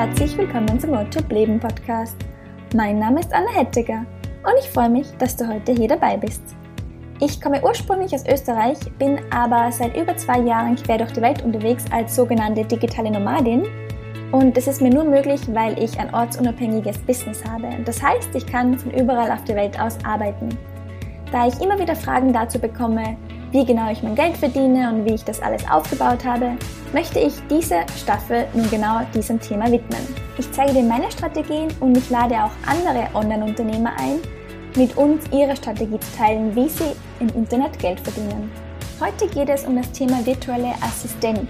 herzlich willkommen zum Workshop Leben Podcast. Mein Name ist Anna Hettiger und ich freue mich, dass du heute hier dabei bist. Ich komme ursprünglich aus Österreich, bin aber seit über zwei Jahren quer durch die Welt unterwegs als sogenannte digitale Nomadin. Und das ist mir nur möglich, weil ich ein ortsunabhängiges Business habe. Das heißt, ich kann von überall auf der Welt aus arbeiten. Da ich immer wieder Fragen dazu bekomme, wie genau ich mein Geld verdiene und wie ich das alles aufgebaut habe, möchte ich diese Staffel nun genau diesem Thema widmen. Ich zeige dir meine Strategien und ich lade auch andere Online-Unternehmer ein, mit uns ihre Strategie zu teilen, wie sie im Internet Geld verdienen. Heute geht es um das Thema virtuelle Assistenz.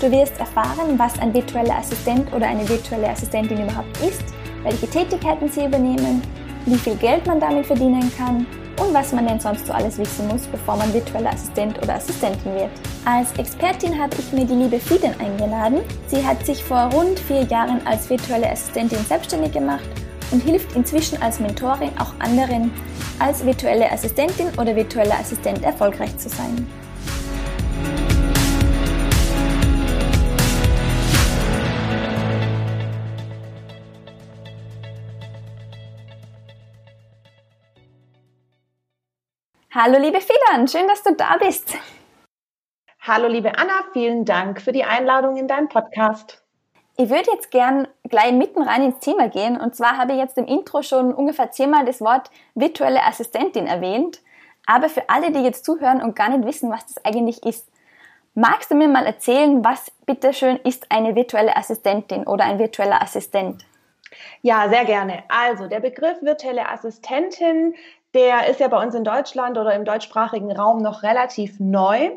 Du wirst erfahren, was ein virtueller Assistent oder eine virtuelle Assistentin überhaupt ist, welche Tätigkeiten sie übernehmen, wie viel Geld man damit verdienen kann und was man denn sonst so alles wissen muss, bevor man virtueller Assistent oder Assistentin wird. Als Expertin habe ich mir die liebe Fiden eingeladen. Sie hat sich vor rund vier Jahren als virtuelle Assistentin selbstständig gemacht und hilft inzwischen als Mentorin auch anderen, als virtuelle Assistentin oder virtueller Assistent erfolgreich zu sein. Hallo liebe Fidan, schön, dass du da bist. Hallo liebe Anna, vielen Dank für die Einladung in deinen Podcast. Ich würde jetzt gern gleich mitten rein ins Thema gehen. Und zwar habe ich jetzt im Intro schon ungefähr zehnmal das Wort virtuelle Assistentin erwähnt. Aber für alle, die jetzt zuhören und gar nicht wissen, was das eigentlich ist, magst du mir mal erzählen, was bitteschön ist eine virtuelle Assistentin oder ein virtueller Assistent? Ja, sehr gerne. Also der Begriff virtuelle Assistentin der ist ja bei uns in Deutschland oder im deutschsprachigen Raum noch relativ neu,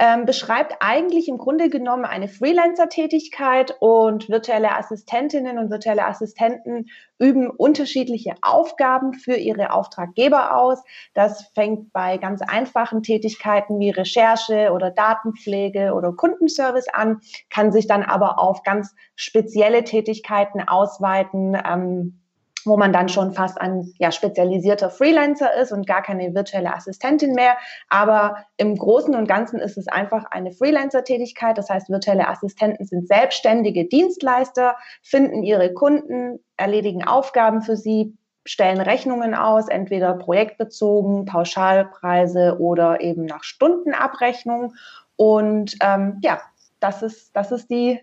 ähm, beschreibt eigentlich im Grunde genommen eine Freelancer-Tätigkeit und virtuelle Assistentinnen und virtuelle Assistenten üben unterschiedliche Aufgaben für ihre Auftraggeber aus. Das fängt bei ganz einfachen Tätigkeiten wie Recherche oder Datenpflege oder Kundenservice an, kann sich dann aber auf ganz spezielle Tätigkeiten ausweiten. Ähm, wo man dann schon fast ein ja, spezialisierter Freelancer ist und gar keine virtuelle Assistentin mehr. Aber im Großen und Ganzen ist es einfach eine Freelancer-Tätigkeit. Das heißt, virtuelle Assistenten sind selbstständige Dienstleister, finden ihre Kunden, erledigen Aufgaben für sie, stellen Rechnungen aus, entweder projektbezogen, Pauschalpreise oder eben nach Stundenabrechnung. Und ähm, ja, das ist, das ist die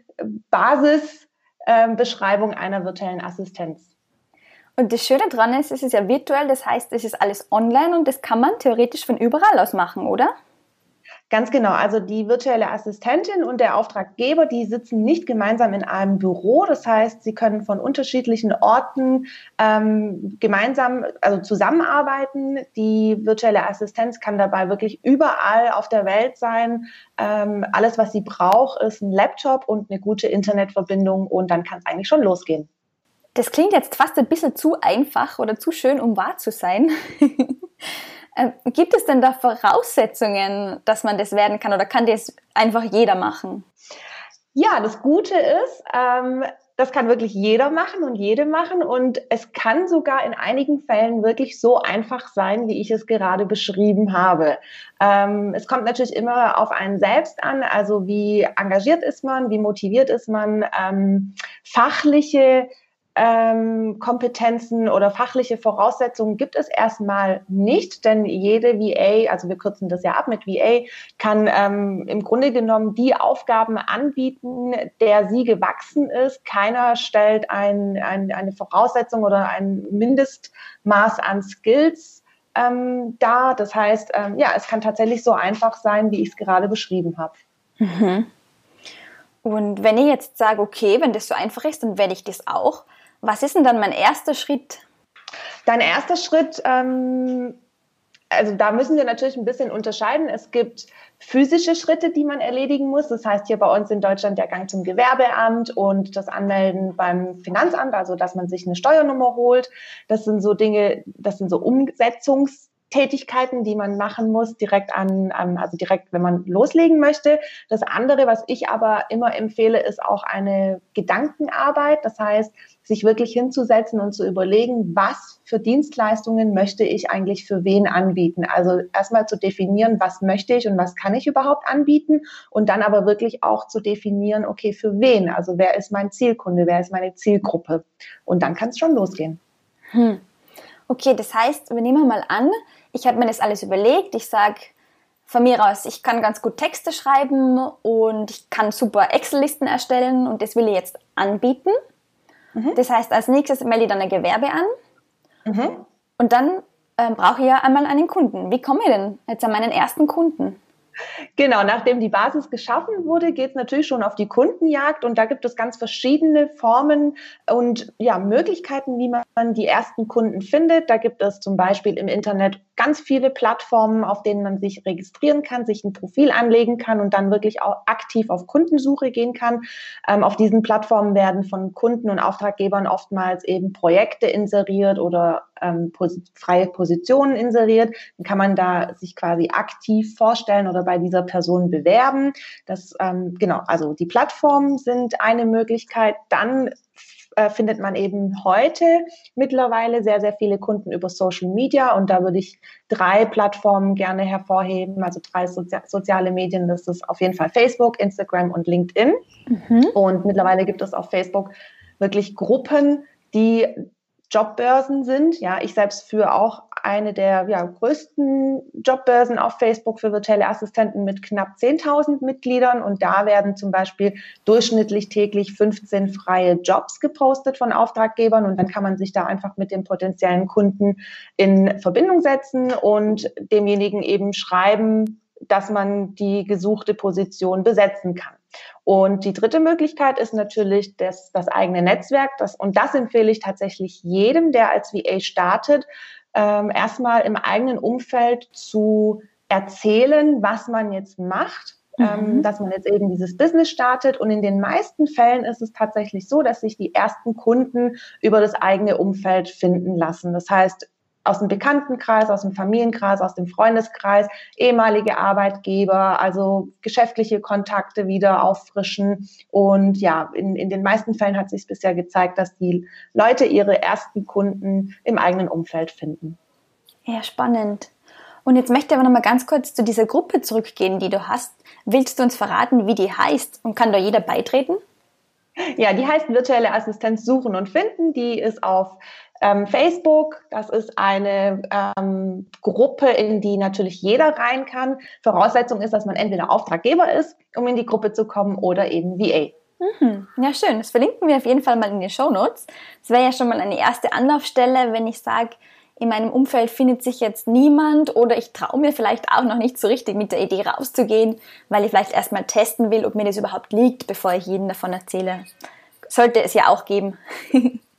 Basisbeschreibung ähm, einer virtuellen Assistenz. Und das Schöne daran ist, es ist ja virtuell, das heißt, es ist alles online und das kann man theoretisch von überall aus machen, oder? Ganz genau. Also die virtuelle Assistentin und der Auftraggeber, die sitzen nicht gemeinsam in einem Büro. Das heißt, sie können von unterschiedlichen Orten ähm, gemeinsam, also zusammenarbeiten. Die virtuelle Assistenz kann dabei wirklich überall auf der Welt sein. Ähm, alles, was sie braucht, ist ein Laptop und eine gute Internetverbindung und dann kann es eigentlich schon losgehen. Das klingt jetzt fast ein bisschen zu einfach oder zu schön, um wahr zu sein. Ähm, gibt es denn da Voraussetzungen, dass man das werden kann oder kann das einfach jeder machen? Ja, das Gute ist, ähm, das kann wirklich jeder machen und jede machen und es kann sogar in einigen Fällen wirklich so einfach sein, wie ich es gerade beschrieben habe. Ähm, es kommt natürlich immer auf einen selbst an, also wie engagiert ist man, wie motiviert ist man, ähm, fachliche ähm, Kompetenzen oder fachliche Voraussetzungen gibt es erstmal nicht, denn jede VA, also wir kürzen das ja ab mit VA, kann ähm, im Grunde genommen die Aufgaben anbieten, der sie gewachsen ist. Keiner stellt ein, ein, eine Voraussetzung oder ein Mindestmaß an Skills ähm, dar. Das heißt, ähm, ja, es kann tatsächlich so einfach sein, wie ich es gerade beschrieben habe. Mhm. Und wenn ich jetzt sage, okay, wenn das so einfach ist, dann werde ich das auch. Was ist denn dann mein erster Schritt? Dein erster Schritt, ähm, also da müssen wir natürlich ein bisschen unterscheiden. Es gibt physische Schritte, die man erledigen muss. Das heißt hier bei uns in Deutschland der Gang zum Gewerbeamt und das Anmelden beim Finanzamt, also dass man sich eine Steuernummer holt. Das sind so Dinge, das sind so Umsetzungs Tätigkeiten, die man machen muss, direkt an, also direkt, wenn man loslegen möchte. Das andere, was ich aber immer empfehle, ist auch eine Gedankenarbeit. Das heißt, sich wirklich hinzusetzen und zu überlegen, was für Dienstleistungen möchte ich eigentlich für wen anbieten. Also erstmal zu definieren, was möchte ich und was kann ich überhaupt anbieten und dann aber wirklich auch zu definieren, okay, für wen? Also wer ist mein Zielkunde, wer ist meine Zielgruppe? Und dann kann es schon losgehen. Hm. Okay, das heißt, wir nehmen mal an, ich habe mir das alles überlegt. Ich sage von mir aus, ich kann ganz gut Texte schreiben und ich kann super Excel-Listen erstellen und das will ich jetzt anbieten. Mhm. Das heißt, als nächstes melde ich dann ein Gewerbe an mhm. und dann ähm, brauche ich ja einmal einen Kunden. Wie komme ich denn jetzt an meinen ersten Kunden? Genau, nachdem die Basis geschaffen wurde, geht es natürlich schon auf die Kundenjagd und da gibt es ganz verschiedene Formen und ja, Möglichkeiten, wie man die ersten Kunden findet. Da gibt es zum Beispiel im Internet ganz viele Plattformen, auf denen man sich registrieren kann, sich ein Profil anlegen kann und dann wirklich auch aktiv auf Kundensuche gehen kann. Ähm, auf diesen Plattformen werden von Kunden und Auftraggebern oftmals eben Projekte inseriert oder ähm, pos freie Positionen inseriert. Dann kann man da sich quasi aktiv vorstellen oder bei dieser Person bewerben. Das ähm, genau, also die Plattformen sind eine Möglichkeit. Dann äh, findet man eben heute mittlerweile sehr, sehr viele Kunden über Social Media und da würde ich drei Plattformen gerne hervorheben, also drei Sozi soziale Medien. Das ist auf jeden Fall Facebook, Instagram und LinkedIn. Mhm. Und mittlerweile gibt es auf Facebook wirklich Gruppen, die Jobbörsen sind. Ja, ich selbst führe auch eine der ja, größten Jobbörsen auf Facebook für virtuelle Assistenten mit knapp 10.000 Mitgliedern. Und da werden zum Beispiel durchschnittlich täglich 15 freie Jobs gepostet von Auftraggebern. Und dann kann man sich da einfach mit dem potenziellen Kunden in Verbindung setzen und demjenigen eben schreiben, dass man die gesuchte Position besetzen kann. Und die dritte Möglichkeit ist natürlich das, das eigene Netzwerk. Das, und das empfehle ich tatsächlich jedem, der als VA startet, ähm, erstmal im eigenen Umfeld zu erzählen, was man jetzt macht. Ähm, mhm. dass man jetzt eben dieses Business startet. Und in den meisten Fällen ist es tatsächlich so, dass sich die ersten Kunden über das eigene Umfeld finden lassen. Das heißt, aus dem Bekanntenkreis, aus dem Familienkreis, aus dem Freundeskreis, ehemalige Arbeitgeber, also geschäftliche Kontakte wieder auffrischen. Und ja, in, in den meisten Fällen hat sich bisher gezeigt, dass die Leute ihre ersten Kunden im eigenen Umfeld finden. Ja, spannend. Und jetzt möchte ich aber noch mal ganz kurz zu dieser Gruppe zurückgehen, die du hast. Willst du uns verraten, wie die heißt und kann da jeder beitreten? Ja, die heißt virtuelle Assistenz suchen und finden. Die ist auf ähm, Facebook, das ist eine ähm, Gruppe, in die natürlich jeder rein kann. Voraussetzung ist, dass man entweder Auftraggeber ist, um in die Gruppe zu kommen, oder eben VA. Mhm. Ja, schön. Das verlinken wir auf jeden Fall mal in die Show Notes. Das wäre ja schon mal eine erste Anlaufstelle, wenn ich sage, in meinem Umfeld findet sich jetzt niemand oder ich traue mir vielleicht auch noch nicht so richtig mit der Idee rauszugehen, weil ich vielleicht erstmal testen will, ob mir das überhaupt liegt, bevor ich jedem davon erzähle. Sollte es ja auch geben.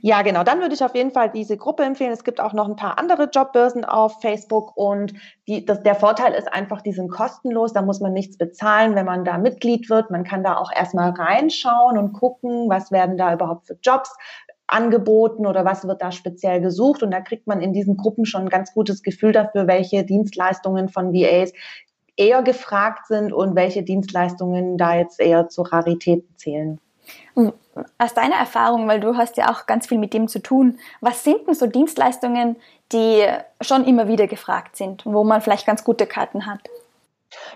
Ja, genau. Dann würde ich auf jeden Fall diese Gruppe empfehlen. Es gibt auch noch ein paar andere Jobbörsen auf Facebook und die, das, der Vorteil ist einfach, die sind kostenlos. Da muss man nichts bezahlen, wenn man da Mitglied wird. Man kann da auch erstmal reinschauen und gucken, was werden da überhaupt für Jobs angeboten oder was wird da speziell gesucht. Und da kriegt man in diesen Gruppen schon ein ganz gutes Gefühl dafür, welche Dienstleistungen von VAs eher gefragt sind und welche Dienstleistungen da jetzt eher zu Raritäten zählen. Aus deiner Erfahrung, weil du hast ja auch ganz viel mit dem zu tun, was sind denn so Dienstleistungen, die schon immer wieder gefragt sind, wo man vielleicht ganz gute Karten hat?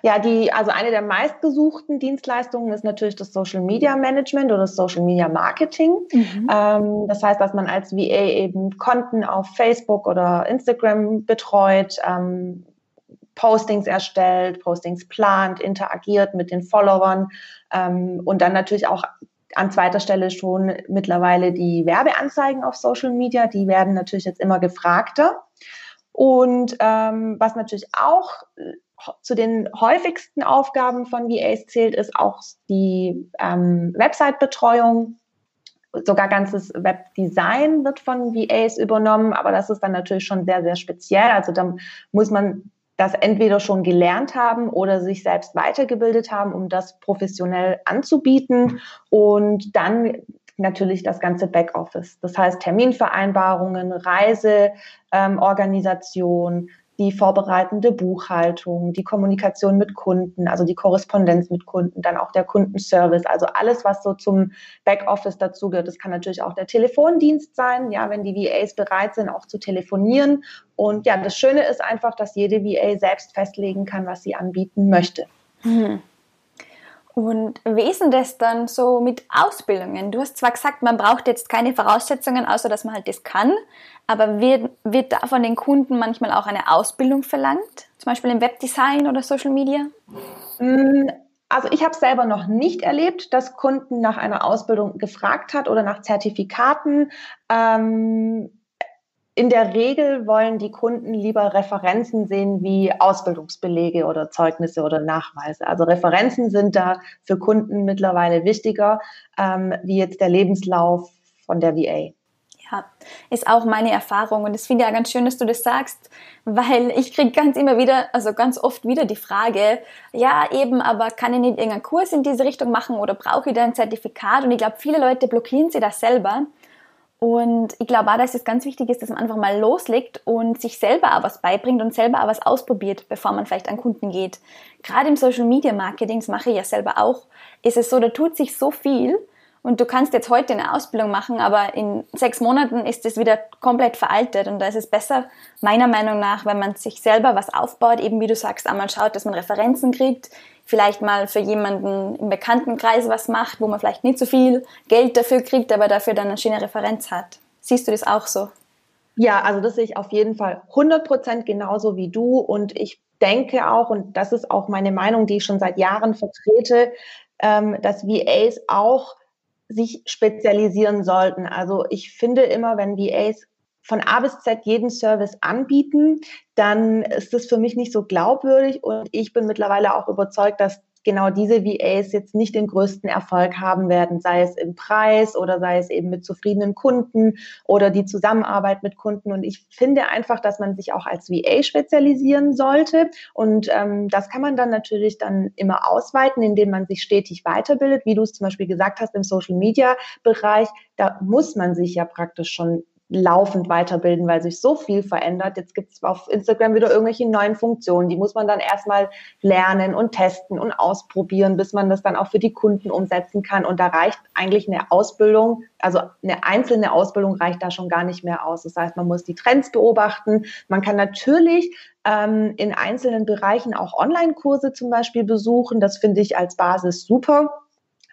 Ja, die, also eine der meistgesuchten Dienstleistungen ist natürlich das Social Media Management oder das Social Media Marketing. Mhm. Ähm, das heißt, dass man als VA eben Konten auf Facebook oder Instagram betreut, ähm, Postings erstellt, Postings plant, interagiert mit den Followern ähm, und dann natürlich auch an zweiter Stelle schon mittlerweile die Werbeanzeigen auf Social Media. Die werden natürlich jetzt immer gefragter. Und ähm, was natürlich auch äh, zu den häufigsten Aufgaben von VAs zählt, ist auch die ähm, Website-Betreuung. Sogar ganzes Webdesign wird von VAs übernommen, aber das ist dann natürlich schon sehr, sehr speziell. Also da muss man das entweder schon gelernt haben oder sich selbst weitergebildet haben, um das professionell anzubieten. Und dann natürlich das ganze Backoffice. Das heißt Terminvereinbarungen, Reiseorganisation, ähm, die vorbereitende Buchhaltung, die Kommunikation mit Kunden, also die Korrespondenz mit Kunden, dann auch der Kundenservice, also alles, was so zum Backoffice dazugehört. Das kann natürlich auch der Telefondienst sein, ja, wenn die VAs bereit sind, auch zu telefonieren. Und ja, das Schöne ist einfach, dass jede VA selbst festlegen kann, was sie anbieten möchte. Hm. Und wie ist denn das dann so mit Ausbildungen? Du hast zwar gesagt, man braucht jetzt keine Voraussetzungen, außer dass man halt das kann, aber wird, wird da von den Kunden manchmal auch eine Ausbildung verlangt? Zum Beispiel im Webdesign oder Social Media? Mm, also ich habe selber noch nicht erlebt, dass Kunden nach einer Ausbildung gefragt hat oder nach Zertifikaten. Ähm, in der Regel wollen die Kunden lieber Referenzen sehen wie Ausbildungsbelege oder Zeugnisse oder Nachweise. Also Referenzen sind da für Kunden mittlerweile wichtiger ähm, wie jetzt der Lebenslauf von der VA. Ja, ist auch meine Erfahrung und es finde ich ja ganz schön, dass du das sagst, weil ich kriege ganz immer wieder, also ganz oft wieder die Frage, ja eben, aber kann ich nicht irgendeinen Kurs in diese Richtung machen oder brauche ich da ein Zertifikat? Und ich glaube, viele Leute blockieren sich das selber und ich glaube auch, dass es ganz wichtig ist, dass man einfach mal loslegt und sich selber auch was beibringt und selber auch was ausprobiert, bevor man vielleicht an Kunden geht. Gerade im Social Media Marketing, das mache ich ja selber auch, ist es so, da tut sich so viel und du kannst jetzt heute eine Ausbildung machen, aber in sechs Monaten ist es wieder komplett veraltet und da ist es besser, meiner Meinung nach, wenn man sich selber was aufbaut, eben wie du sagst, einmal schaut, dass man Referenzen kriegt, vielleicht mal für jemanden im Bekanntenkreis was macht, wo man vielleicht nicht so viel Geld dafür kriegt, aber dafür dann eine schöne Referenz hat. Siehst du das auch so? Ja, also das sehe ich auf jeden Fall 100 Prozent genauso wie du und ich denke auch, und das ist auch meine Meinung, die ich schon seit Jahren vertrete, ähm, dass VAs auch sich spezialisieren sollten. Also ich finde immer, wenn VAs von A bis Z jeden Service anbieten, dann ist das für mich nicht so glaubwürdig und ich bin mittlerweile auch überzeugt, dass genau diese VAs jetzt nicht den größten Erfolg haben werden, sei es im Preis oder sei es eben mit zufriedenen Kunden oder die Zusammenarbeit mit Kunden. Und ich finde einfach, dass man sich auch als VA spezialisieren sollte. Und ähm, das kann man dann natürlich dann immer ausweiten, indem man sich stetig weiterbildet, wie du es zum Beispiel gesagt hast im Social Media Bereich. Da muss man sich ja praktisch schon laufend weiterbilden, weil sich so viel verändert. Jetzt gibt es auf Instagram wieder irgendwelche neuen Funktionen, die muss man dann erstmal lernen und testen und ausprobieren, bis man das dann auch für die Kunden umsetzen kann. Und da reicht eigentlich eine Ausbildung, also eine einzelne Ausbildung reicht da schon gar nicht mehr aus. Das heißt, man muss die Trends beobachten. Man kann natürlich ähm, in einzelnen Bereichen auch Online-Kurse zum Beispiel besuchen. Das finde ich als Basis super.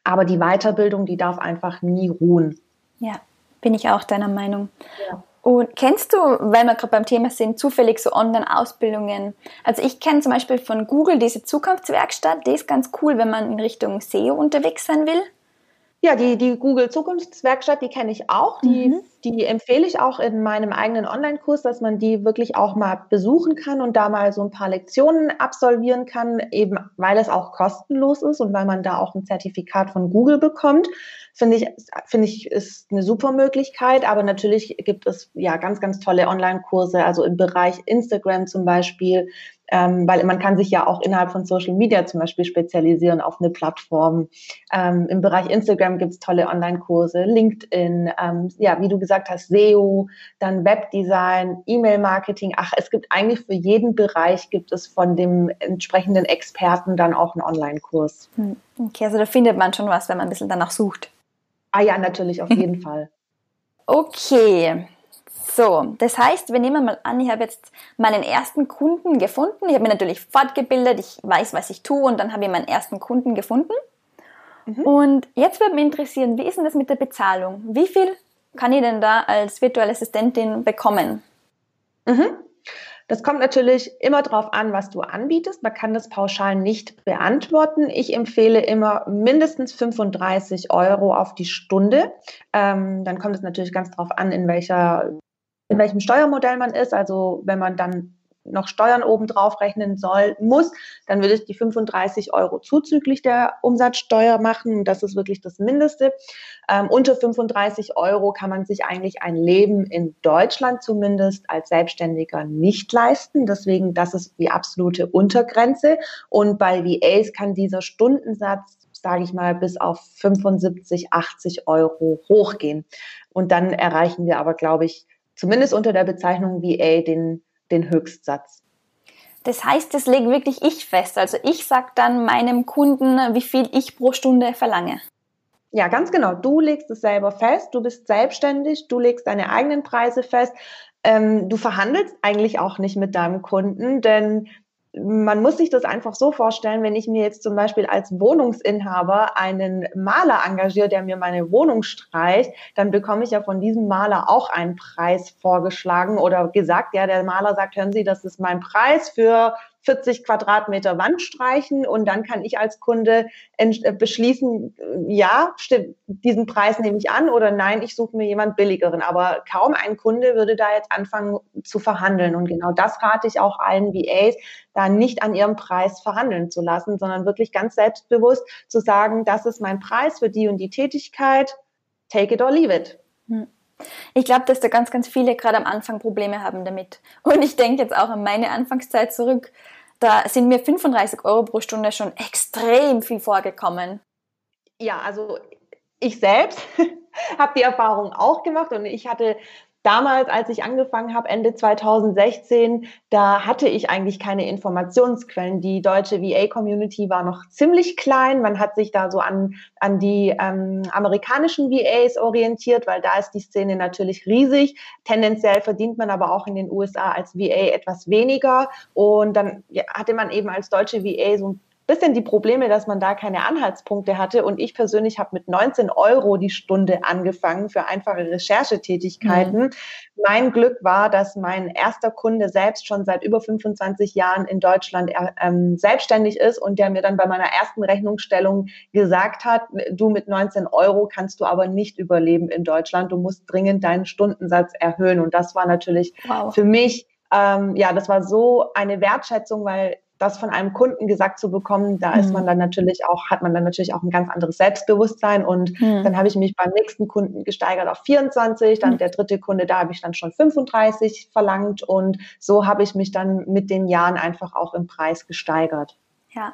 Aber die Weiterbildung, die darf einfach nie ruhen. Ja, bin ich auch deiner Meinung. Ja. Und kennst du, weil wir gerade beim Thema sind, zufällig so Online-Ausbildungen? Also ich kenne zum Beispiel von Google diese Zukunftswerkstatt, die ist ganz cool, wenn man in Richtung SEO unterwegs sein will. Ja, die, die Google Zukunftswerkstatt, die kenne ich auch. Die, mhm. Die empfehle ich auch in meinem eigenen Online-Kurs, dass man die wirklich auch mal besuchen kann und da mal so ein paar Lektionen absolvieren kann, eben weil es auch kostenlos ist und weil man da auch ein Zertifikat von Google bekommt. Finde ich, finde ich, ist eine super Möglichkeit. Aber natürlich gibt es ja ganz, ganz tolle Online-Kurse, also im Bereich Instagram zum Beispiel ähm, weil man kann sich ja auch innerhalb von Social Media zum Beispiel spezialisieren auf eine Plattform. Ähm, Im Bereich Instagram gibt es tolle Online-Kurse, LinkedIn, ähm, ja, wie du gesagt hast, SEO, dann Webdesign, E-Mail-Marketing. Ach, es gibt eigentlich für jeden Bereich gibt es von dem entsprechenden Experten dann auch einen Online-Kurs. Hm, okay, also da findet man schon was, wenn man ein bisschen danach sucht. Ah ja, natürlich, auf jeden Fall. Okay, so, das heißt, wir nehmen mal an, ich habe jetzt meinen ersten Kunden gefunden. Ich habe mich natürlich fortgebildet, ich weiß, was ich tue und dann habe ich meinen ersten Kunden gefunden. Mhm. Und jetzt würde mich interessieren, wie ist denn das mit der Bezahlung? Wie viel kann ich denn da als virtuelle Assistentin bekommen? Mhm. Das kommt natürlich immer darauf an, was du anbietest. Man kann das pauschal nicht beantworten. Ich empfehle immer mindestens 35 Euro auf die Stunde. Ähm, dann kommt es natürlich ganz darauf an, in welcher in welchem Steuermodell man ist. Also wenn man dann noch Steuern obendrauf rechnen soll, muss, dann würde ich die 35 Euro zuzüglich der Umsatzsteuer machen. Das ist wirklich das Mindeste. Ähm, unter 35 Euro kann man sich eigentlich ein Leben in Deutschland zumindest als Selbstständiger nicht leisten. Deswegen, das ist die absolute Untergrenze. Und bei VAs kann dieser Stundensatz sage ich mal, bis auf 75, 80 Euro hochgehen. Und dann erreichen wir aber, glaube ich, zumindest unter der Bezeichnung VA den, den Höchstsatz. Das heißt, das lege wirklich ich fest. Also ich sage dann meinem Kunden, wie viel ich pro Stunde verlange. Ja, ganz genau. Du legst es selber fest, du bist selbstständig, du legst deine eigenen Preise fest. Ähm, du verhandelst eigentlich auch nicht mit deinem Kunden, denn man muss sich das einfach so vorstellen, wenn ich mir jetzt zum Beispiel als Wohnungsinhaber einen Maler engagiere, der mir meine Wohnung streicht, dann bekomme ich ja von diesem Maler auch einen Preis vorgeschlagen oder gesagt, ja, der Maler sagt, hören Sie, das ist mein Preis für 40 Quadratmeter Wand streichen und dann kann ich als Kunde äh, beschließen, ja, stimmt, diesen Preis nehme ich an oder nein, ich suche mir jemand billigeren. Aber kaum ein Kunde würde da jetzt anfangen zu verhandeln. Und genau das rate ich auch allen VAs, da nicht an ihrem Preis verhandeln zu lassen, sondern wirklich ganz selbstbewusst zu sagen, das ist mein Preis für die und die Tätigkeit, take it or leave it. Hm. Ich glaube, dass da ganz, ganz viele gerade am Anfang Probleme haben damit. Und ich denke jetzt auch an meine Anfangszeit zurück. Da sind mir 35 Euro pro Stunde schon extrem viel vorgekommen. Ja, also ich selbst habe die Erfahrung auch gemacht und ich hatte damals, als ich angefangen habe, Ende 2016, da hatte ich eigentlich keine Informationsquellen. Die deutsche VA-Community war noch ziemlich klein. Man hat sich da so an, an die ähm, amerikanischen VAs orientiert, weil da ist die Szene natürlich riesig. Tendenziell verdient man aber auch in den USA als VA etwas weniger. Und dann hatte man eben als deutsche VA so ein bisschen die Probleme, dass man da keine Anhaltspunkte hatte. Und ich persönlich habe mit 19 Euro die Stunde angefangen für einfache Recherchetätigkeiten. Mhm. Mein Glück war, dass mein erster Kunde selbst schon seit über 25 Jahren in Deutschland äh, ähm, selbstständig ist und der mir dann bei meiner ersten Rechnungsstellung gesagt hat, du mit 19 Euro kannst du aber nicht überleben in Deutschland. Du musst dringend deinen Stundensatz erhöhen. Und das war natürlich wow. für mich ähm, ja, das war so eine Wertschätzung, weil das von einem Kunden gesagt zu bekommen, da mhm. ist man dann natürlich auch, hat man dann natürlich auch ein ganz anderes Selbstbewusstsein. Und mhm. dann habe ich mich beim nächsten Kunden gesteigert auf 24, dann mhm. der dritte Kunde, da habe ich dann schon 35 verlangt. Und so habe ich mich dann mit den Jahren einfach auch im Preis gesteigert. Ja.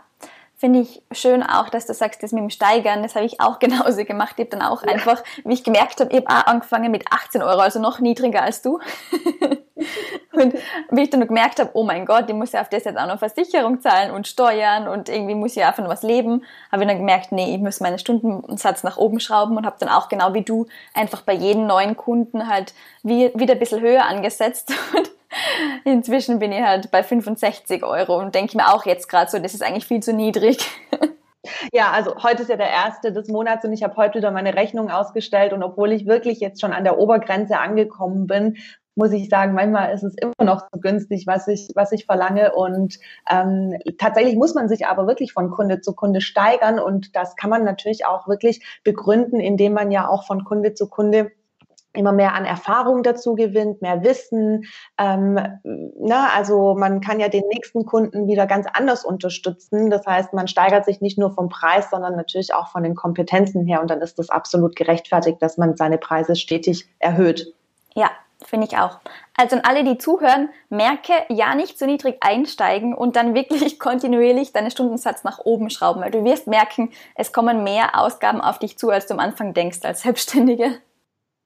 Finde ich schön auch, dass du sagst, das mit dem Steigern, das habe ich auch genauso gemacht. Ich habe dann auch ja. einfach, wie ich gemerkt habe, ich habe auch angefangen mit 18 Euro, also noch niedriger als du. Und wie ich dann gemerkt habe, oh mein Gott, ich muss ja auf das jetzt auch noch Versicherung zahlen und Steuern und irgendwie muss ich ja von was leben, habe ich dann gemerkt, nee, ich muss meinen Stundensatz nach oben schrauben und habe dann auch genau wie du einfach bei jedem neuen Kunden halt wie, wieder ein bisschen höher angesetzt. Und inzwischen bin ich halt bei 65 Euro und denke mir auch jetzt gerade so, das ist eigentlich viel zu niedrig. Ja, also heute ist ja der erste des Monats und ich habe heute wieder meine Rechnung ausgestellt und obwohl ich wirklich jetzt schon an der Obergrenze angekommen bin, muss ich sagen, manchmal ist es immer noch so günstig, was ich, was ich verlange. Und ähm, tatsächlich muss man sich aber wirklich von Kunde zu Kunde steigern. Und das kann man natürlich auch wirklich begründen, indem man ja auch von Kunde zu Kunde immer mehr an Erfahrung dazu gewinnt, mehr Wissen. Ähm, na, also man kann ja den nächsten Kunden wieder ganz anders unterstützen. Das heißt, man steigert sich nicht nur vom Preis, sondern natürlich auch von den Kompetenzen her. Und dann ist das absolut gerechtfertigt, dass man seine Preise stetig erhöht. Ja, Finde ich auch. Also an alle, die zuhören, merke, ja nicht zu niedrig einsteigen und dann wirklich kontinuierlich deinen Stundensatz nach oben schrauben, weil du wirst merken, es kommen mehr Ausgaben auf dich zu, als du am Anfang denkst als Selbstständige.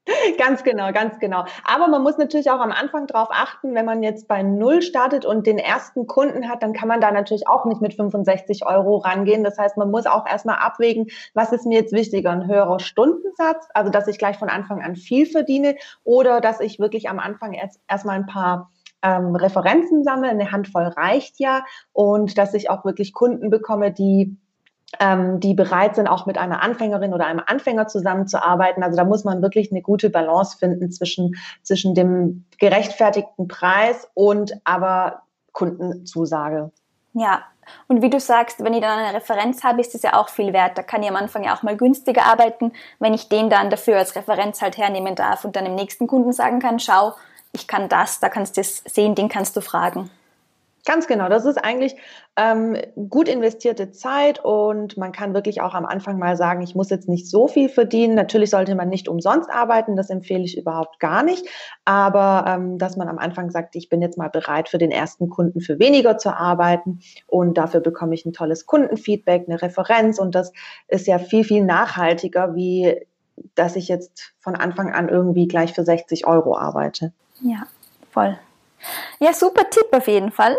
Ganz genau, ganz genau. Aber man muss natürlich auch am Anfang darauf achten, wenn man jetzt bei Null startet und den ersten Kunden hat, dann kann man da natürlich auch nicht mit 65 Euro rangehen. Das heißt, man muss auch erstmal abwägen, was ist mir jetzt wichtiger, ein höherer Stundensatz, also dass ich gleich von Anfang an viel verdiene oder dass ich wirklich am Anfang erst erstmal ein paar ähm, Referenzen sammle, eine Handvoll reicht ja und dass ich auch wirklich Kunden bekomme, die ähm, die bereit sind, auch mit einer Anfängerin oder einem Anfänger zusammenzuarbeiten. Also da muss man wirklich eine gute Balance finden zwischen, zwischen dem gerechtfertigten Preis und aber Kundenzusage. Ja, und wie du sagst, wenn ich dann eine Referenz habe, ist das ja auch viel wert. Da kann ich am Anfang ja auch mal günstiger arbeiten, wenn ich den dann dafür als Referenz halt hernehmen darf und dann dem nächsten Kunden sagen kann, schau, ich kann das, da kannst du es sehen, den kannst du fragen. Ganz genau. Das ist eigentlich ähm, gut investierte Zeit und man kann wirklich auch am Anfang mal sagen, ich muss jetzt nicht so viel verdienen. Natürlich sollte man nicht umsonst arbeiten, das empfehle ich überhaupt gar nicht. Aber ähm, dass man am Anfang sagt, ich bin jetzt mal bereit für den ersten Kunden für weniger zu arbeiten und dafür bekomme ich ein tolles Kundenfeedback, eine Referenz und das ist ja viel, viel nachhaltiger, wie dass ich jetzt von Anfang an irgendwie gleich für 60 Euro arbeite. Ja, voll. Ja, super Tipp auf jeden Fall.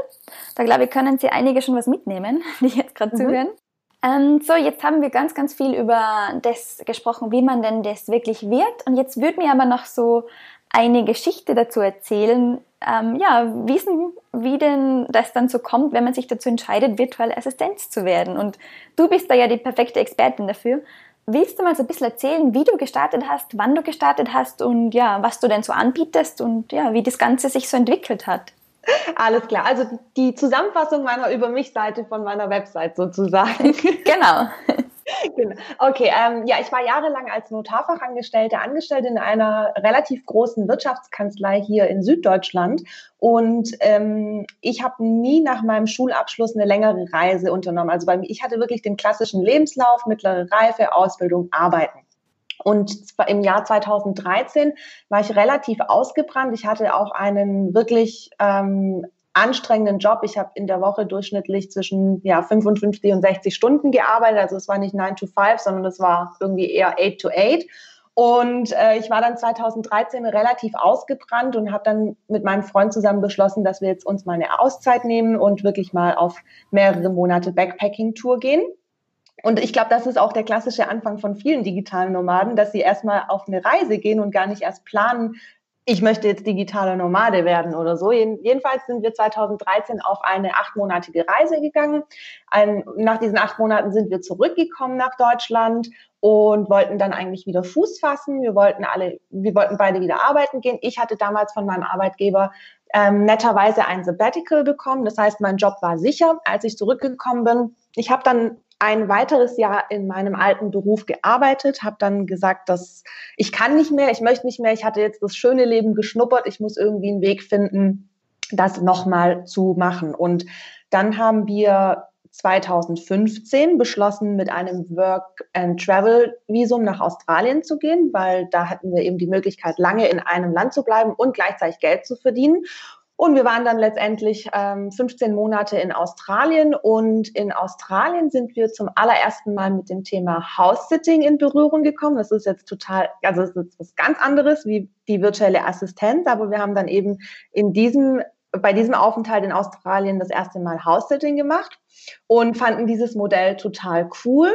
Da glaube ich, können Sie einige schon was mitnehmen, die jetzt gerade mhm. zuhören. Ähm, so, jetzt haben wir ganz, ganz viel über das gesprochen, wie man denn das wirklich wird. Und jetzt würde mir aber noch so eine Geschichte dazu erzählen, ähm, ja, wissen, wie denn das dann so kommt, wenn man sich dazu entscheidet, virtuelle Assistenz zu werden. Und du bist da ja die perfekte Expertin dafür. Willst du mal so ein bisschen erzählen, wie du gestartet hast, wann du gestartet hast und ja, was du denn so anbietest und ja, wie das Ganze sich so entwickelt hat? Alles klar. Also die Zusammenfassung meiner Über mich-Seite von meiner Website sozusagen. genau. genau. Okay, ähm, ja, ich war jahrelang als Notarfachangestellte angestellt in einer relativ großen Wirtschaftskanzlei hier in Süddeutschland. Und ähm, ich habe nie nach meinem Schulabschluss eine längere Reise unternommen. Also bei mir, ich hatte wirklich den klassischen Lebenslauf, mittlere Reife, Ausbildung, Arbeiten. Und im Jahr 2013 war ich relativ ausgebrannt. Ich hatte auch einen wirklich ähm, anstrengenden Job. Ich habe in der Woche durchschnittlich zwischen ja, 55 und 60 Stunden gearbeitet. Also es war nicht 9 to 5, sondern es war irgendwie eher 8 to 8. Und äh, ich war dann 2013 relativ ausgebrannt und habe dann mit meinem Freund zusammen beschlossen, dass wir jetzt uns mal eine Auszeit nehmen und wirklich mal auf mehrere Monate Backpacking-Tour gehen. Und ich glaube, das ist auch der klassische Anfang von vielen digitalen Nomaden, dass sie erstmal auf eine Reise gehen und gar nicht erst planen, ich möchte jetzt digitaler Nomade werden oder so. Jedenfalls sind wir 2013 auf eine achtmonatige Reise gegangen. Ein, nach diesen acht Monaten sind wir zurückgekommen nach Deutschland und wollten dann eigentlich wieder Fuß fassen. Wir wollten alle, wir wollten beide wieder arbeiten gehen. Ich hatte damals von meinem Arbeitgeber ähm, netterweise ein Sabbatical bekommen. Das heißt, mein Job war sicher, als ich zurückgekommen bin. Ich habe dann ein weiteres Jahr in meinem alten Beruf gearbeitet, habe dann gesagt, dass ich kann nicht mehr, ich möchte nicht mehr, ich hatte jetzt das schöne Leben geschnuppert, ich muss irgendwie einen Weg finden, das nochmal zu machen. Und dann haben wir 2015 beschlossen, mit einem Work-and-Travel-Visum nach Australien zu gehen, weil da hatten wir eben die Möglichkeit, lange in einem Land zu bleiben und gleichzeitig Geld zu verdienen. Und wir waren dann letztendlich ähm, 15 Monate in Australien. Und in Australien sind wir zum allerersten Mal mit dem Thema House-Sitting in Berührung gekommen. Das ist jetzt total, also es ist was ganz anderes wie die virtuelle Assistenz, aber wir haben dann eben in diesem bei diesem Aufenthalt in Australien das erste Mal House-Sitting gemacht und fanden dieses Modell total cool,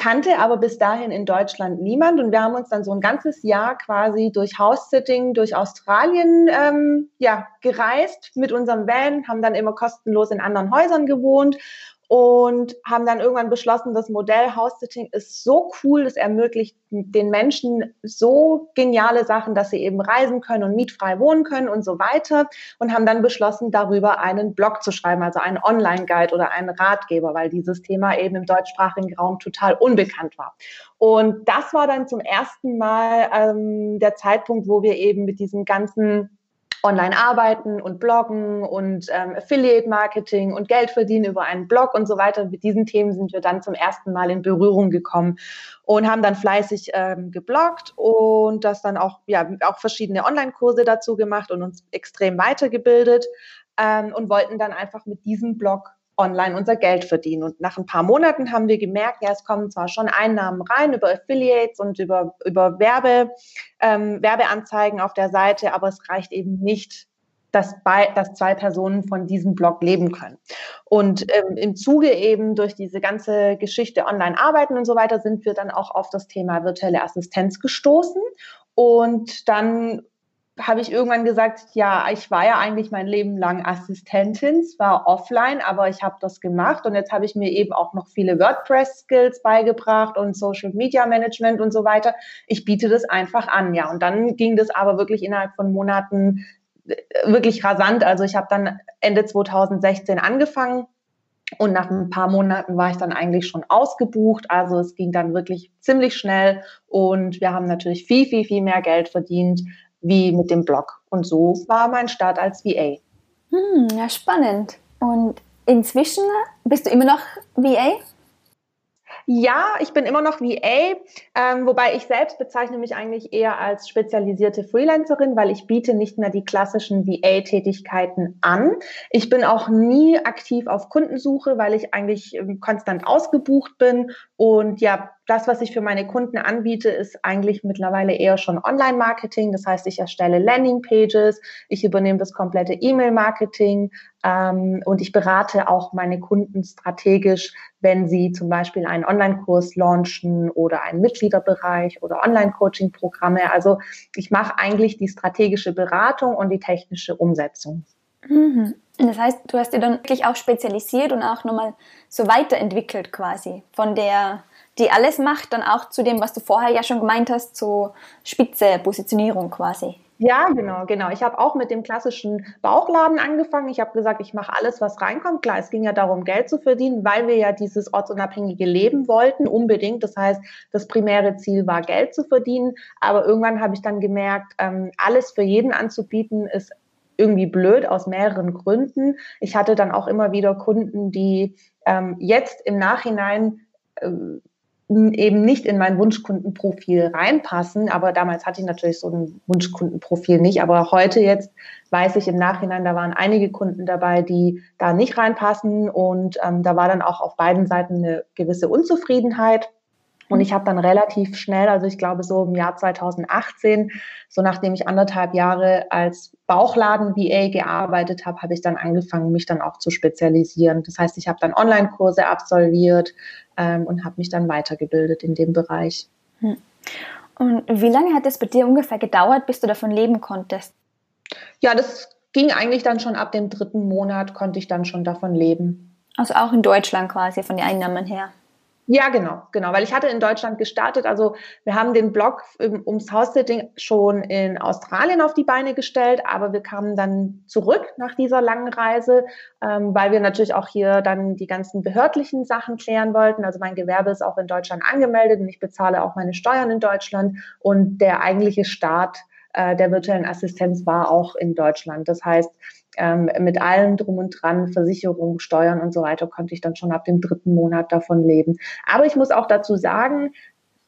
kannte aber bis dahin in Deutschland niemand. Und wir haben uns dann so ein ganzes Jahr quasi durch House-Sitting, durch Australien ähm, ja, gereist mit unserem Van, haben dann immer kostenlos in anderen Häusern gewohnt und haben dann irgendwann beschlossen, das Modell House-Sitting ist so cool, es ermöglicht den Menschen so geniale Sachen, dass sie eben reisen können und mietfrei wohnen können und so weiter und haben dann beschlossen, darüber einen Blog zu schreiben, also einen Online-Guide oder einen Ratgeber, weil dieses Thema eben im deutschsprachigen Raum total unbekannt war. Und das war dann zum ersten Mal ähm, der Zeitpunkt, wo wir eben mit diesen ganzen online arbeiten und bloggen und ähm, Affiliate-Marketing und Geld verdienen über einen Blog und so weiter. Mit diesen Themen sind wir dann zum ersten Mal in Berührung gekommen und haben dann fleißig ähm, gebloggt und das dann auch, ja, auch verschiedene Online-Kurse dazu gemacht und uns extrem weitergebildet ähm, und wollten dann einfach mit diesem Blog online unser Geld verdienen. Und nach ein paar Monaten haben wir gemerkt, ja, es kommen zwar schon Einnahmen rein über Affiliates und über, über Werbe, ähm, Werbeanzeigen auf der Seite, aber es reicht eben nicht, dass, bei, dass zwei Personen von diesem Blog leben können. Und ähm, im Zuge eben durch diese ganze Geschichte Online-Arbeiten und so weiter sind wir dann auch auf das Thema virtuelle Assistenz gestoßen. Und dann habe ich irgendwann gesagt, ja, ich war ja eigentlich mein Leben lang Assistentin, zwar offline, aber ich habe das gemacht und jetzt habe ich mir eben auch noch viele WordPress-Skills beigebracht und Social Media Management und so weiter. Ich biete das einfach an, ja. Und dann ging das aber wirklich innerhalb von Monaten äh, wirklich rasant. Also ich habe dann Ende 2016 angefangen und nach ein paar Monaten war ich dann eigentlich schon ausgebucht. Also es ging dann wirklich ziemlich schnell und wir haben natürlich viel, viel, viel mehr Geld verdient wie mit dem Blog. Und so war mein Start als VA. Hm, ja, spannend. Und inzwischen bist du immer noch VA? Ja, ich bin immer noch VA, ähm, wobei ich selbst bezeichne mich eigentlich eher als spezialisierte Freelancerin, weil ich biete nicht mehr die klassischen VA-Tätigkeiten an. Ich bin auch nie aktiv auf Kundensuche, weil ich eigentlich ähm, konstant ausgebucht bin und ja, das, was ich für meine Kunden anbiete, ist eigentlich mittlerweile eher schon Online-Marketing. Das heißt, ich erstelle Landing-Pages, ich übernehme das komplette E-Mail-Marketing ähm, und ich berate auch meine Kunden strategisch, wenn sie zum Beispiel einen Online-Kurs launchen oder einen Mitgliederbereich oder Online-Coaching-Programme. Also ich mache eigentlich die strategische Beratung und die technische Umsetzung. Mhm. Das heißt, du hast dir dann wirklich auch spezialisiert und auch nochmal so weiterentwickelt quasi von der die alles macht, dann auch zu dem, was du vorher ja schon gemeint hast, so spitze Positionierung quasi. Ja, genau, genau. Ich habe auch mit dem klassischen Bauchladen angefangen. Ich habe gesagt, ich mache alles, was reinkommt. Klar, es ging ja darum, Geld zu verdienen, weil wir ja dieses ortsunabhängige Leben wollten, unbedingt. Das heißt, das primäre Ziel war, Geld zu verdienen. Aber irgendwann habe ich dann gemerkt, ähm, alles für jeden anzubieten, ist irgendwie blöd aus mehreren Gründen. Ich hatte dann auch immer wieder Kunden, die ähm, jetzt im Nachhinein ähm, eben nicht in mein Wunschkundenprofil reinpassen. Aber damals hatte ich natürlich so ein Wunschkundenprofil nicht. Aber heute jetzt weiß ich im Nachhinein, da waren einige Kunden dabei, die da nicht reinpassen. Und ähm, da war dann auch auf beiden Seiten eine gewisse Unzufriedenheit. Und ich habe dann relativ schnell, also ich glaube so im Jahr 2018, so nachdem ich anderthalb Jahre als Bauchladen-VA gearbeitet habe, habe ich dann angefangen, mich dann auch zu spezialisieren. Das heißt, ich habe dann Online-Kurse absolviert ähm, und habe mich dann weitergebildet in dem Bereich. Hm. Und wie lange hat es bei dir ungefähr gedauert, bis du davon leben konntest? Ja, das ging eigentlich dann schon ab dem dritten Monat, konnte ich dann schon davon leben. Also auch in Deutschland quasi von den Einnahmen her. Ja, genau, genau, weil ich hatte in Deutschland gestartet. Also wir haben den Blog ums House-Sitting schon in Australien auf die Beine gestellt, aber wir kamen dann zurück nach dieser langen Reise, ähm, weil wir natürlich auch hier dann die ganzen behördlichen Sachen klären wollten. Also mein Gewerbe ist auch in Deutschland angemeldet und ich bezahle auch meine Steuern in Deutschland und der eigentliche Start äh, der virtuellen Assistenz war auch in Deutschland. Das heißt, ähm, mit allem drum und dran, Versicherung, Steuern und so weiter, konnte ich dann schon ab dem dritten Monat davon leben. Aber ich muss auch dazu sagen,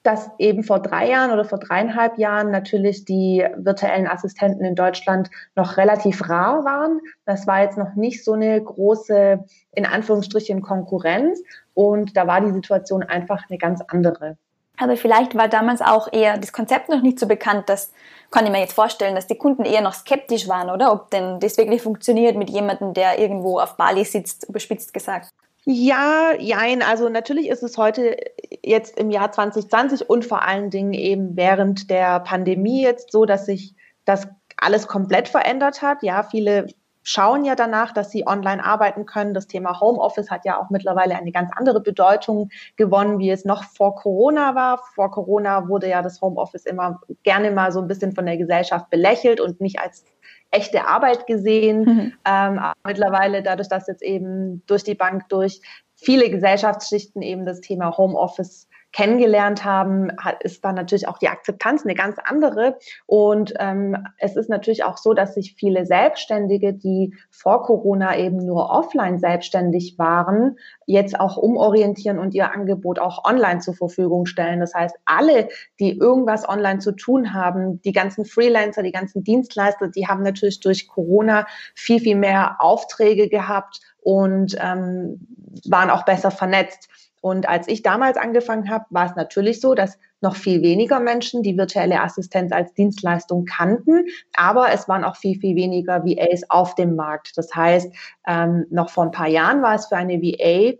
dass eben vor drei Jahren oder vor dreieinhalb Jahren natürlich die virtuellen Assistenten in Deutschland noch relativ rar waren. Das war jetzt noch nicht so eine große, in Anführungsstrichen, Konkurrenz. Und da war die Situation einfach eine ganz andere. Aber vielleicht war damals auch eher das Konzept noch nicht so bekannt, dass kann ich mir jetzt vorstellen, dass die Kunden eher noch skeptisch waren, oder? Ob denn das wirklich funktioniert mit jemandem, der irgendwo auf Bali sitzt, überspitzt gesagt. Ja, jein. Also natürlich ist es heute jetzt im Jahr 2020 und vor allen Dingen eben während der Pandemie jetzt so, dass sich das alles komplett verändert hat. Ja, viele schauen ja danach, dass sie online arbeiten können. Das Thema Homeoffice hat ja auch mittlerweile eine ganz andere Bedeutung gewonnen, wie es noch vor Corona war. Vor Corona wurde ja das Homeoffice immer gerne mal so ein bisschen von der Gesellschaft belächelt und nicht als echte Arbeit gesehen. Mhm. Ähm, mittlerweile, dadurch, dass jetzt eben durch die Bank durch viele Gesellschaftsschichten eben das Thema Homeoffice kennengelernt haben, ist dann natürlich auch die Akzeptanz eine ganz andere. Und ähm, es ist natürlich auch so, dass sich viele Selbstständige, die vor Corona eben nur offline selbstständig waren, jetzt auch umorientieren und ihr Angebot auch online zur Verfügung stellen. Das heißt, alle, die irgendwas online zu tun haben, die ganzen Freelancer, die ganzen Dienstleister, die haben natürlich durch Corona viel, viel mehr Aufträge gehabt und ähm, waren auch besser vernetzt. Und als ich damals angefangen habe, war es natürlich so, dass noch viel weniger Menschen die virtuelle Assistenz als Dienstleistung kannten, aber es waren auch viel, viel weniger VAs auf dem Markt. Das heißt, ähm, noch vor ein paar Jahren war es für eine VA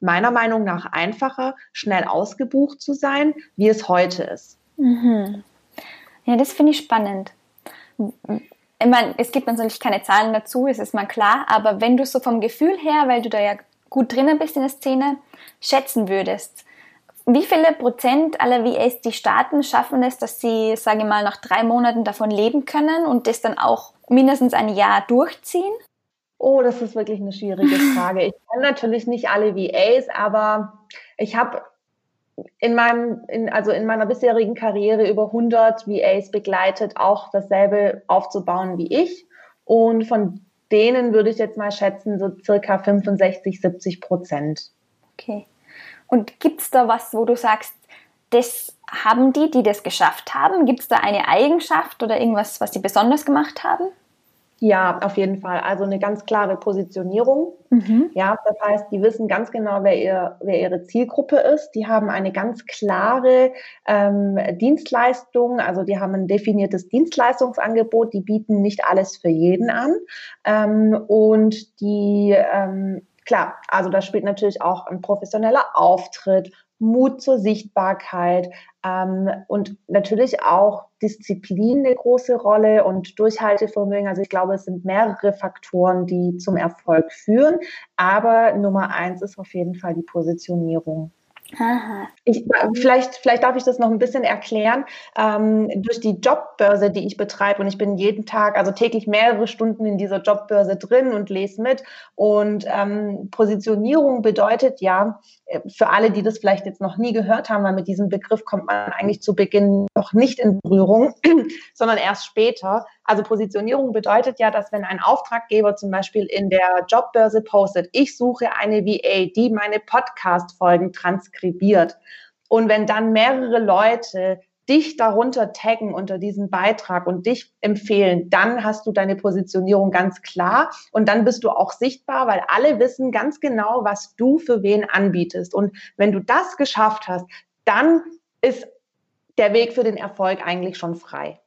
meiner Meinung nach einfacher, schnell ausgebucht zu sein, wie es heute ist. Mhm. Ja, das finde ich spannend. Ich meine, es gibt natürlich keine Zahlen dazu, es ist mal klar, aber wenn du so vom Gefühl her, weil du da ja gut drinnen bist in der Szene, schätzen würdest, wie viele Prozent aller VAs, die starten, schaffen es, dass sie, sage ich mal, nach drei Monaten davon leben können und das dann auch mindestens ein Jahr durchziehen? Oh, das ist wirklich eine schwierige Frage. Ich kenne natürlich nicht alle VAs, aber ich habe in meinem, in, also in meiner bisherigen Karriere über 100 VAs begleitet, auch dasselbe aufzubauen wie ich. Und von denen würde ich jetzt mal schätzen, so circa 65, 70 Prozent. Okay. Und gibt es da was, wo du sagst, das haben die, die das geschafft haben? Gibt es da eine Eigenschaft oder irgendwas, was sie besonders gemacht haben? Ja, auf jeden Fall. Also eine ganz klare Positionierung. Mhm. Ja, das heißt, die wissen ganz genau, wer, ihr, wer ihre Zielgruppe ist. Die haben eine ganz klare ähm, Dienstleistung. Also die haben ein definiertes Dienstleistungsangebot. Die bieten nicht alles für jeden an. Ähm, und die, ähm, klar, also da spielt natürlich auch ein professioneller Auftritt, Mut zur Sichtbarkeit ähm, und natürlich auch Disziplin eine große Rolle und Durchhaltevermögen. Also ich glaube, es sind mehrere Faktoren, die zum Erfolg führen. Aber Nummer eins ist auf jeden Fall die Positionierung. Aha. Ich, vielleicht, vielleicht darf ich das noch ein bisschen erklären. Ähm, durch die Jobbörse, die ich betreibe, und ich bin jeden Tag, also täglich mehrere Stunden in dieser Jobbörse drin und lese mit. Und ähm, Positionierung bedeutet ja, äh, für alle, die das vielleicht jetzt noch nie gehört haben, weil mit diesem Begriff kommt man eigentlich zu Beginn noch nicht in Berührung, sondern erst später. Also Positionierung bedeutet ja, dass wenn ein Auftraggeber zum Beispiel in der Jobbörse postet, ich suche eine VA, die meine Podcast-Folgen transkribiert. Und wenn dann mehrere Leute dich darunter taggen unter diesen Beitrag und dich empfehlen, dann hast du deine Positionierung ganz klar und dann bist du auch sichtbar, weil alle wissen ganz genau, was du für wen anbietest. Und wenn du das geschafft hast, dann ist der Weg für den Erfolg eigentlich schon frei.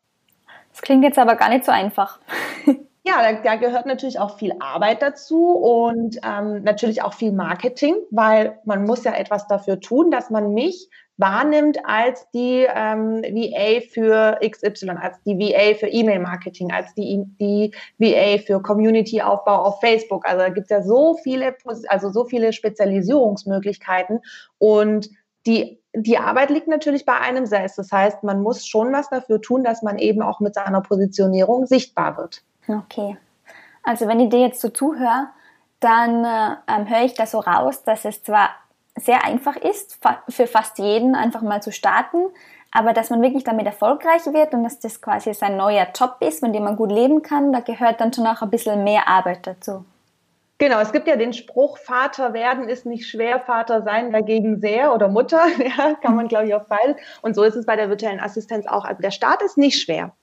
Das klingt jetzt aber gar nicht so einfach. Ja, da, da gehört natürlich auch viel Arbeit dazu und ähm, natürlich auch viel Marketing, weil man muss ja etwas dafür tun, dass man mich wahrnimmt als die ähm, VA für XY, als die VA für E-Mail-Marketing, als die, die VA für Community-Aufbau auf Facebook. Also da gibt es ja so viele, also so viele Spezialisierungsmöglichkeiten und die, die Arbeit liegt natürlich bei einem selbst. Das heißt, man muss schon was dafür tun, dass man eben auch mit seiner Positionierung sichtbar wird. Okay. Also wenn ich dir jetzt so zuhöre, dann äh, ähm, höre ich da so raus, dass es zwar sehr einfach ist, fa für fast jeden einfach mal zu starten, aber dass man wirklich damit erfolgreich wird und dass das quasi sein neuer Job ist, mit dem man gut leben kann, da gehört dann schon auch ein bisschen mehr Arbeit dazu. Genau, es gibt ja den Spruch, Vater werden ist nicht schwer, Vater sein dagegen sehr oder Mutter, ja, kann man glaube ich auf beides. Und so ist es bei der virtuellen Assistenz auch. Also der Start ist nicht schwer.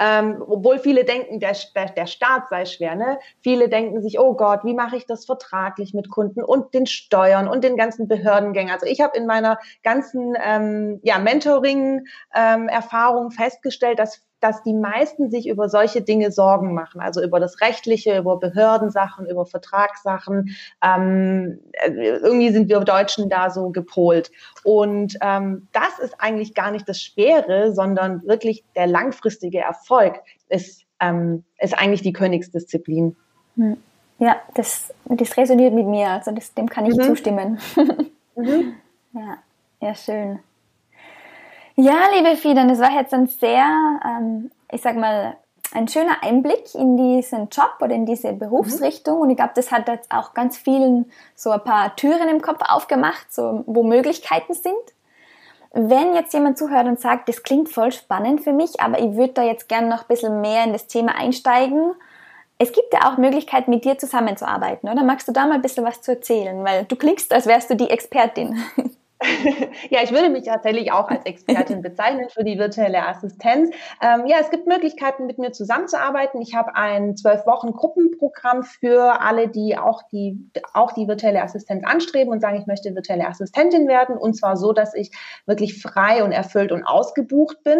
Ähm, obwohl viele denken, der, der, der Start sei schwer. Ne? Viele denken sich, oh Gott, wie mache ich das vertraglich mit Kunden und den Steuern und den ganzen Behördengängen. Also ich habe in meiner ganzen ähm, ja, Mentoring-Erfahrung ähm, festgestellt, dass dass die meisten sich über solche Dinge Sorgen machen, also über das Rechtliche, über Behördensachen, über Vertragssachen. Ähm, äh, irgendwie sind wir Deutschen da so gepolt. Und ähm, das ist eigentlich gar nicht das Schwere, sondern wirklich der langfristige Erfolg ist, ähm, ist eigentlich die Königsdisziplin. Hm. Ja, das, das resoniert mit mir, also das, dem kann ich mhm. zustimmen. mhm. Ja, ja, schön. Ja, liebe Fidan, das war jetzt ein sehr, ähm, ich sag mal, ein schöner Einblick in diesen Job oder in diese Berufsrichtung. Mhm. Und ich glaube, das hat jetzt auch ganz vielen so ein paar Türen im Kopf aufgemacht, so, wo Möglichkeiten sind. Wenn jetzt jemand zuhört und sagt, das klingt voll spannend für mich, aber ich würde da jetzt gerne noch ein bisschen mehr in das Thema einsteigen. Es gibt ja auch Möglichkeiten, mit dir zusammenzuarbeiten, oder? Magst du da mal ein bisschen was zu erzählen? Weil du klingst, als wärst du die Expertin. ja, ich würde mich tatsächlich auch als Expertin bezeichnen für die virtuelle Assistenz. Ähm, ja, es gibt Möglichkeiten, mit mir zusammenzuarbeiten. Ich habe ein zwölf Wochen Gruppenprogramm für alle, die auch die auch die virtuelle Assistenz anstreben und sagen, ich möchte virtuelle Assistentin werden. Und zwar so, dass ich wirklich frei und erfüllt und ausgebucht bin,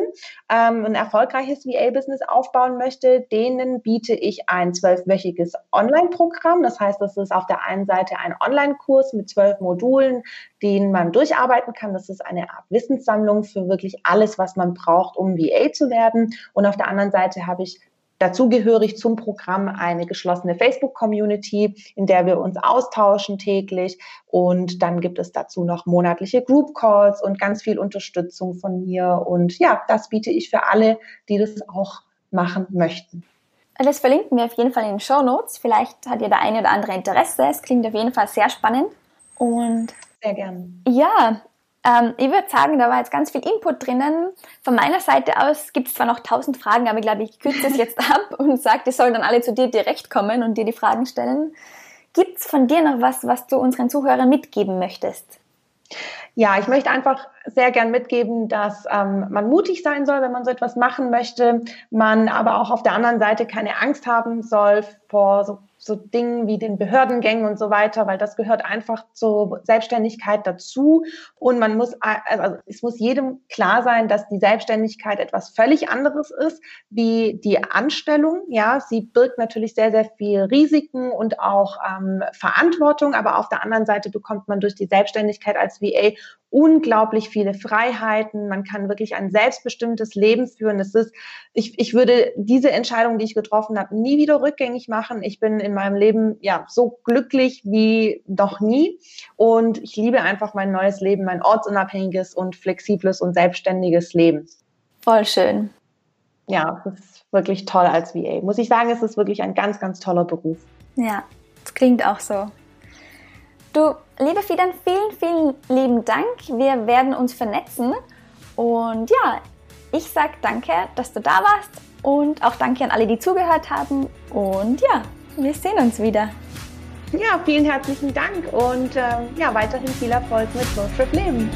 ähm, ein erfolgreiches VA-Business aufbauen möchte. Denen biete ich ein zwölfwöchiges Online-Programm. Das heißt, das ist auf der einen Seite ein Online-Kurs mit zwölf Modulen, den man durcharbeiten kann. Das ist eine Art Wissenssammlung für wirklich alles, was man braucht, um VA zu werden. Und auf der anderen Seite habe ich Dazugehörig zum Programm eine geschlossene Facebook-Community, in der wir uns austauschen täglich. Und dann gibt es dazu noch monatliche Group Calls und ganz viel Unterstützung von mir. Und ja, das biete ich für alle, die das auch machen möchten. Das verlinken wir auf jeden Fall in den Show Notes. Vielleicht hat ihr der eine oder andere Interesse. Es klingt auf jeden Fall sehr spannend. Und sehr gern. Ja, ähm, ich würde sagen, da war jetzt ganz viel Input drinnen. Von meiner Seite aus gibt es zwar noch tausend Fragen, aber ich glaube, ich kürze es jetzt ab und sage, die sollen dann alle zu dir direkt kommen und dir die Fragen stellen. Gibt es von dir noch was, was du unseren Zuhörern mitgeben möchtest? Ja, ich möchte einfach sehr gern mitgeben, dass ähm, man mutig sein soll, wenn man so etwas machen möchte, man aber auch auf der anderen Seite keine Angst haben soll vor so so Dingen wie den Behördengängen und so weiter, weil das gehört einfach zur Selbstständigkeit dazu. Und man muss, also es muss jedem klar sein, dass die Selbstständigkeit etwas völlig anderes ist wie die Anstellung. Ja, sie birgt natürlich sehr, sehr viel Risiken und auch ähm, Verantwortung, aber auf der anderen Seite bekommt man durch die Selbstständigkeit als VA unglaublich viele Freiheiten. Man kann wirklich ein selbstbestimmtes Leben führen. Es ist, ich, ich würde diese Entscheidung, die ich getroffen habe, nie wieder rückgängig machen. Ich bin in meinem Leben ja so glücklich wie noch nie. Und ich liebe einfach mein neues Leben, mein ortsunabhängiges und flexibles und selbstständiges Leben. Voll schön. Ja, es ist wirklich toll als VA. Muss ich sagen, es ist wirklich ein ganz, ganz toller Beruf. Ja, es klingt auch so. Du, liebe Fidan, vielen, vielen lieben Dank. Wir werden uns vernetzen. Und ja, ich sage danke, dass du da warst. Und auch danke an alle, die zugehört haben. Und ja, wir sehen uns wieder. Ja, vielen herzlichen Dank und äh, ja, weiterhin viel Erfolg mit Roadtrip Leben.